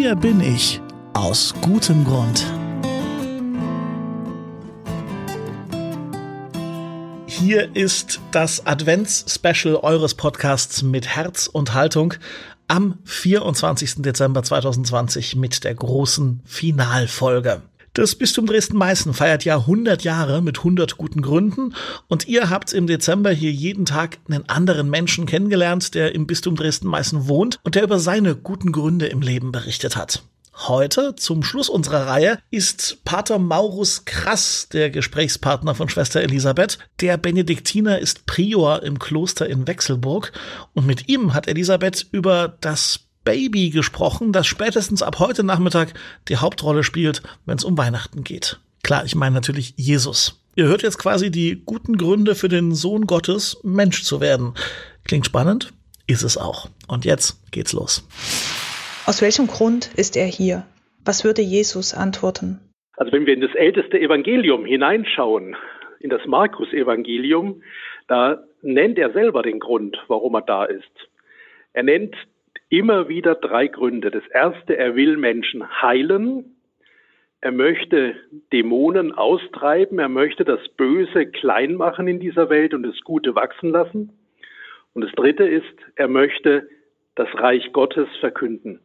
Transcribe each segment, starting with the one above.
Hier bin ich. Aus gutem Grund. Hier ist das Advents-Special eures Podcasts mit Herz und Haltung am 24. Dezember 2020 mit der großen Finalfolge. Das Bistum Dresden-Meißen feiert ja 100 Jahre mit 100 guten Gründen und ihr habt im Dezember hier jeden Tag einen anderen Menschen kennengelernt, der im Bistum Dresden-Meißen wohnt und der über seine guten Gründe im Leben berichtet hat. Heute, zum Schluss unserer Reihe, ist Pater Maurus Krass der Gesprächspartner von Schwester Elisabeth. Der Benediktiner ist Prior im Kloster in Wechselburg und mit ihm hat Elisabeth über das Baby gesprochen, das spätestens ab heute Nachmittag die Hauptrolle spielt, wenn es um Weihnachten geht. Klar, ich meine natürlich Jesus. Ihr hört jetzt quasi die guten Gründe für den Sohn Gottes, Mensch zu werden. Klingt spannend? Ist es auch. Und jetzt geht's los. Aus welchem Grund ist er hier? Was würde Jesus antworten? Also wenn wir in das älteste Evangelium hineinschauen, in das Markus-Evangelium, da nennt er selber den Grund, warum er da ist. Er nennt immer wieder drei Gründe. Das erste, er will Menschen heilen. Er möchte Dämonen austreiben. Er möchte das Böse klein machen in dieser Welt und das Gute wachsen lassen. Und das dritte ist, er möchte das Reich Gottes verkünden.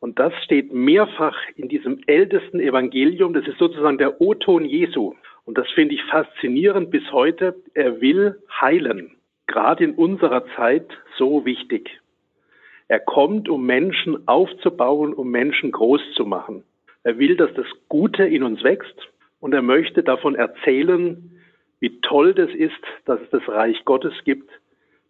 Und das steht mehrfach in diesem ältesten Evangelium. Das ist sozusagen der O-Ton Jesu. Und das finde ich faszinierend bis heute. Er will heilen. Gerade in unserer Zeit so wichtig. Er kommt, um Menschen aufzubauen, um Menschen groß zu machen. Er will, dass das Gute in uns wächst und er möchte davon erzählen, wie toll das ist, dass es das Reich Gottes gibt,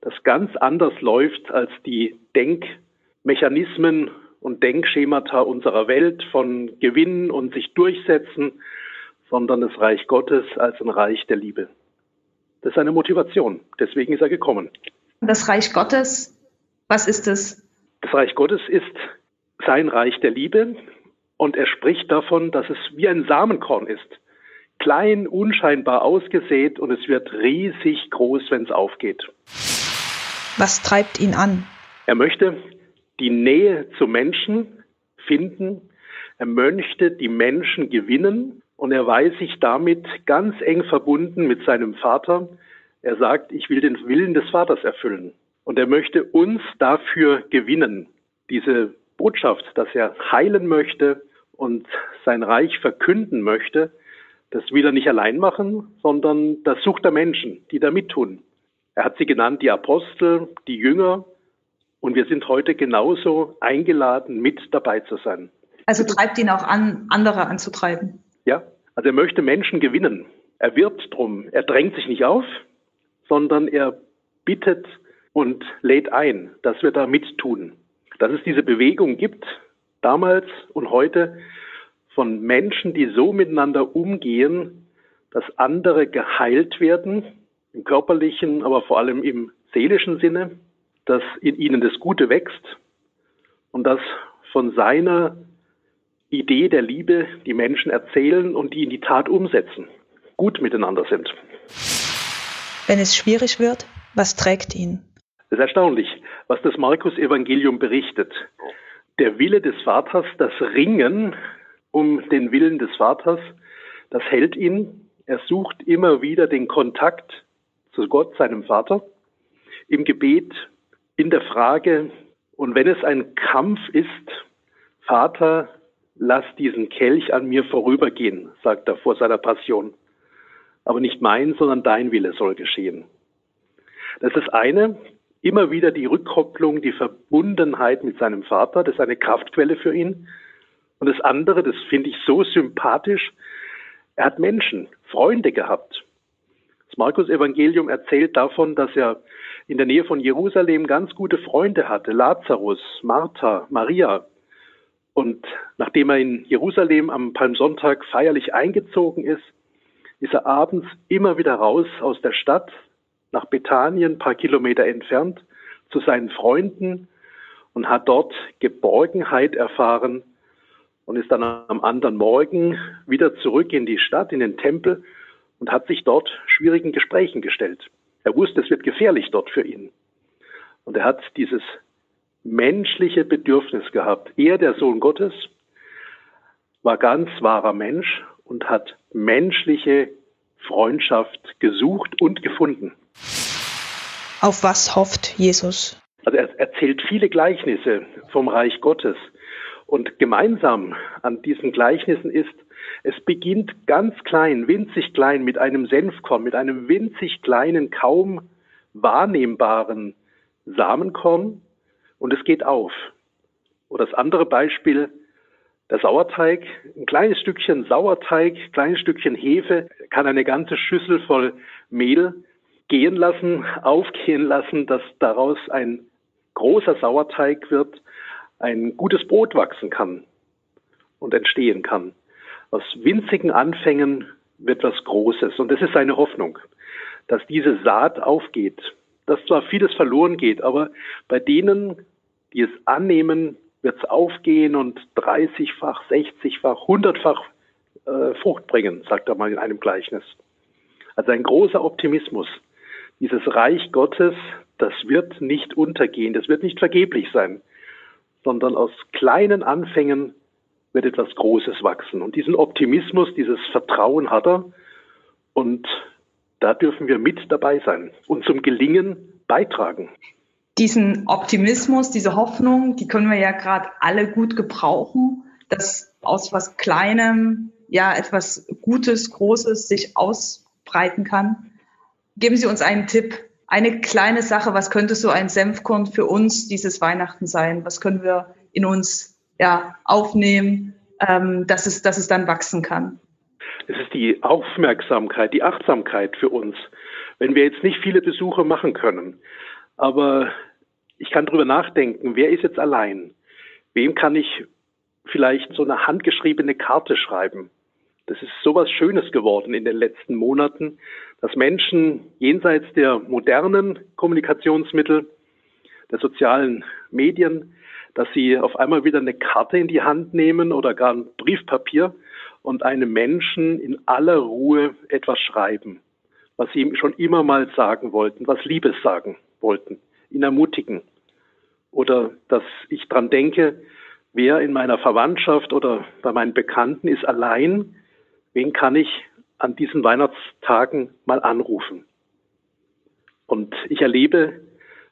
das ganz anders läuft als die Denkmechanismen und Denkschemata unserer Welt von Gewinnen und sich durchsetzen, sondern das Reich Gottes als ein Reich der Liebe. Das ist eine Motivation. Deswegen ist er gekommen. Das Reich Gottes, was ist es? Das Reich Gottes ist sein Reich der Liebe und er spricht davon, dass es wie ein Samenkorn ist. Klein, unscheinbar ausgesät und es wird riesig groß, wenn es aufgeht. Was treibt ihn an? Er möchte die Nähe zu Menschen finden. Er möchte die Menschen gewinnen und er weiß sich damit ganz eng verbunden mit seinem Vater. Er sagt, ich will den Willen des Vaters erfüllen. Und er möchte uns dafür gewinnen. Diese Botschaft, dass er heilen möchte und sein Reich verkünden möchte, das will er nicht allein machen, sondern das sucht er Menschen, die da mittun. Er hat sie genannt, die Apostel, die Jünger. Und wir sind heute genauso eingeladen, mit dabei zu sein. Also treibt ihn auch an, andere anzutreiben. Ja, also er möchte Menschen gewinnen. Er wirbt drum. Er drängt sich nicht auf, sondern er bittet und lädt ein, dass wir da mittun. Dass es diese Bewegung gibt, damals und heute, von Menschen, die so miteinander umgehen, dass andere geheilt werden, im körperlichen, aber vor allem im seelischen Sinne, dass in ihnen das Gute wächst und dass von seiner Idee der Liebe die Menschen erzählen und die in die Tat umsetzen, gut miteinander sind. Wenn es schwierig wird, was trägt ihn? Es ist erstaunlich, was das Markus-Evangelium berichtet. Der Wille des Vaters, das Ringen um den Willen des Vaters, das hält ihn. Er sucht immer wieder den Kontakt zu Gott, seinem Vater, im Gebet, in der Frage, und wenn es ein Kampf ist, Vater, lass diesen Kelch an mir vorübergehen, sagt er vor seiner Passion. Aber nicht mein, sondern dein Wille soll geschehen. Das ist das eine immer wieder die Rückkopplung, die Verbundenheit mit seinem Vater, das ist eine Kraftquelle für ihn. Und das andere, das finde ich so sympathisch, er hat Menschen, Freunde gehabt. Das Markus-Evangelium erzählt davon, dass er in der Nähe von Jerusalem ganz gute Freunde hatte, Lazarus, Martha, Maria. Und nachdem er in Jerusalem am Palmsonntag feierlich eingezogen ist, ist er abends immer wieder raus aus der Stadt, nach Bethanien, ein paar Kilometer entfernt, zu seinen Freunden und hat dort Geborgenheit erfahren und ist dann am anderen Morgen wieder zurück in die Stadt, in den Tempel und hat sich dort schwierigen Gesprächen gestellt. Er wusste, es wird gefährlich dort für ihn. Und er hat dieses menschliche Bedürfnis gehabt. Er, der Sohn Gottes, war ganz wahrer Mensch und hat menschliche Freundschaft gesucht und gefunden. Auf was hofft Jesus? Also er erzählt viele Gleichnisse vom Reich Gottes. Und gemeinsam an diesen Gleichnissen ist, es beginnt ganz klein, winzig klein mit einem Senfkorn, mit einem winzig kleinen, kaum wahrnehmbaren Samenkorn und es geht auf. Oder das andere Beispiel, der Sauerteig, ein kleines Stückchen Sauerteig, ein kleines Stückchen Hefe kann eine ganze Schüssel voll Mehl gehen lassen, aufgehen lassen, dass daraus ein großer Sauerteig wird, ein gutes Brot wachsen kann und entstehen kann. Aus winzigen Anfängen wird was Großes. Und das ist seine Hoffnung, dass diese Saat aufgeht, dass zwar vieles verloren geht, aber bei denen, die es annehmen, wird es aufgehen und 30-fach, 60-fach, 100-fach äh, Frucht bringen, sagt er mal in einem Gleichnis. Also ein großer Optimismus. Dieses Reich Gottes, das wird nicht untergehen, das wird nicht vergeblich sein, sondern aus kleinen Anfängen wird etwas Großes wachsen. Und diesen Optimismus, dieses Vertrauen hat er. Und da dürfen wir mit dabei sein und zum Gelingen beitragen. Diesen Optimismus, diese Hoffnung, die können wir ja gerade alle gut gebrauchen, dass aus was Kleinem ja etwas Gutes, Großes sich ausbreiten kann. Geben Sie uns einen Tipp, eine kleine Sache, was könnte so ein Senfkorn für uns dieses Weihnachten sein? Was können wir in uns ja, aufnehmen, ähm, dass, es, dass es dann wachsen kann? Es ist die Aufmerksamkeit, die Achtsamkeit für uns. Wenn wir jetzt nicht viele Besuche machen können, aber ich kann drüber nachdenken, wer ist jetzt allein? Wem kann ich vielleicht so eine handgeschriebene Karte schreiben? Das ist sowas Schönes geworden in den letzten Monaten, dass Menschen jenseits der modernen Kommunikationsmittel, der sozialen Medien, dass sie auf einmal wieder eine Karte in die Hand nehmen oder gar ein Briefpapier und einem Menschen in aller Ruhe etwas schreiben, was sie ihm schon immer mal sagen wollten, was Liebes sagen wollten, ihn ermutigen. Oder dass ich dran denke, wer in meiner Verwandtschaft oder bei meinen Bekannten ist allein, wen kann ich an diesen Weihnachtstagen mal anrufen? Und ich erlebe,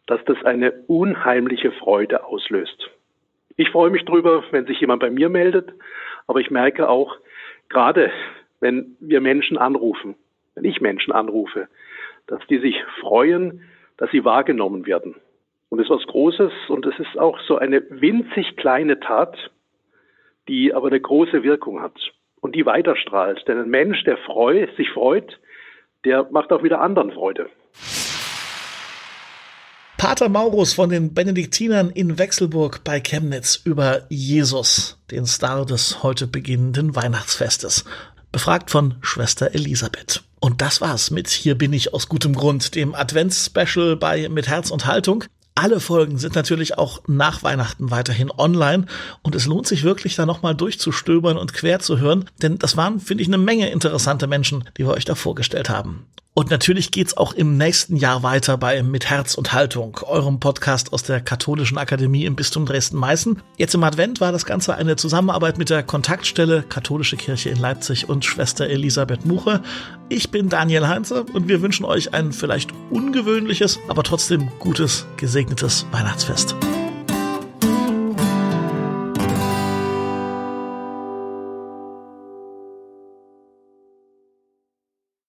dass das eine unheimliche Freude auslöst. Ich freue mich drüber, wenn sich jemand bei mir meldet, aber ich merke auch, gerade wenn wir Menschen anrufen, wenn ich Menschen anrufe, dass die sich freuen, dass sie wahrgenommen werden. Und es ist was Großes und es ist auch so eine winzig kleine Tat, die aber eine große Wirkung hat und die weiterstrahlt. Denn ein Mensch, der freu, sich freut, der macht auch wieder anderen Freude. Pater Maurus von den Benediktinern in Wechselburg bei Chemnitz über Jesus, den Star des heute beginnenden Weihnachtsfestes. Befragt von Schwester Elisabeth. Und das war's mit Hier bin ich aus gutem Grund, dem Advents-Special bei Mit Herz und Haltung. Alle Folgen sind natürlich auch nach Weihnachten weiterhin online und es lohnt sich wirklich da nochmal durchzustöbern und quer zu hören, denn das waren, finde ich, eine Menge interessante Menschen, die wir euch da vorgestellt haben. Und natürlich geht's auch im nächsten Jahr weiter bei Mit Herz und Haltung, eurem Podcast aus der Katholischen Akademie im Bistum Dresden-Meißen. Jetzt im Advent war das Ganze eine Zusammenarbeit mit der Kontaktstelle Katholische Kirche in Leipzig und Schwester Elisabeth Muche. Ich bin Daniel Heinze und wir wünschen euch ein vielleicht ungewöhnliches, aber trotzdem gutes, gesegnetes Weihnachtsfest.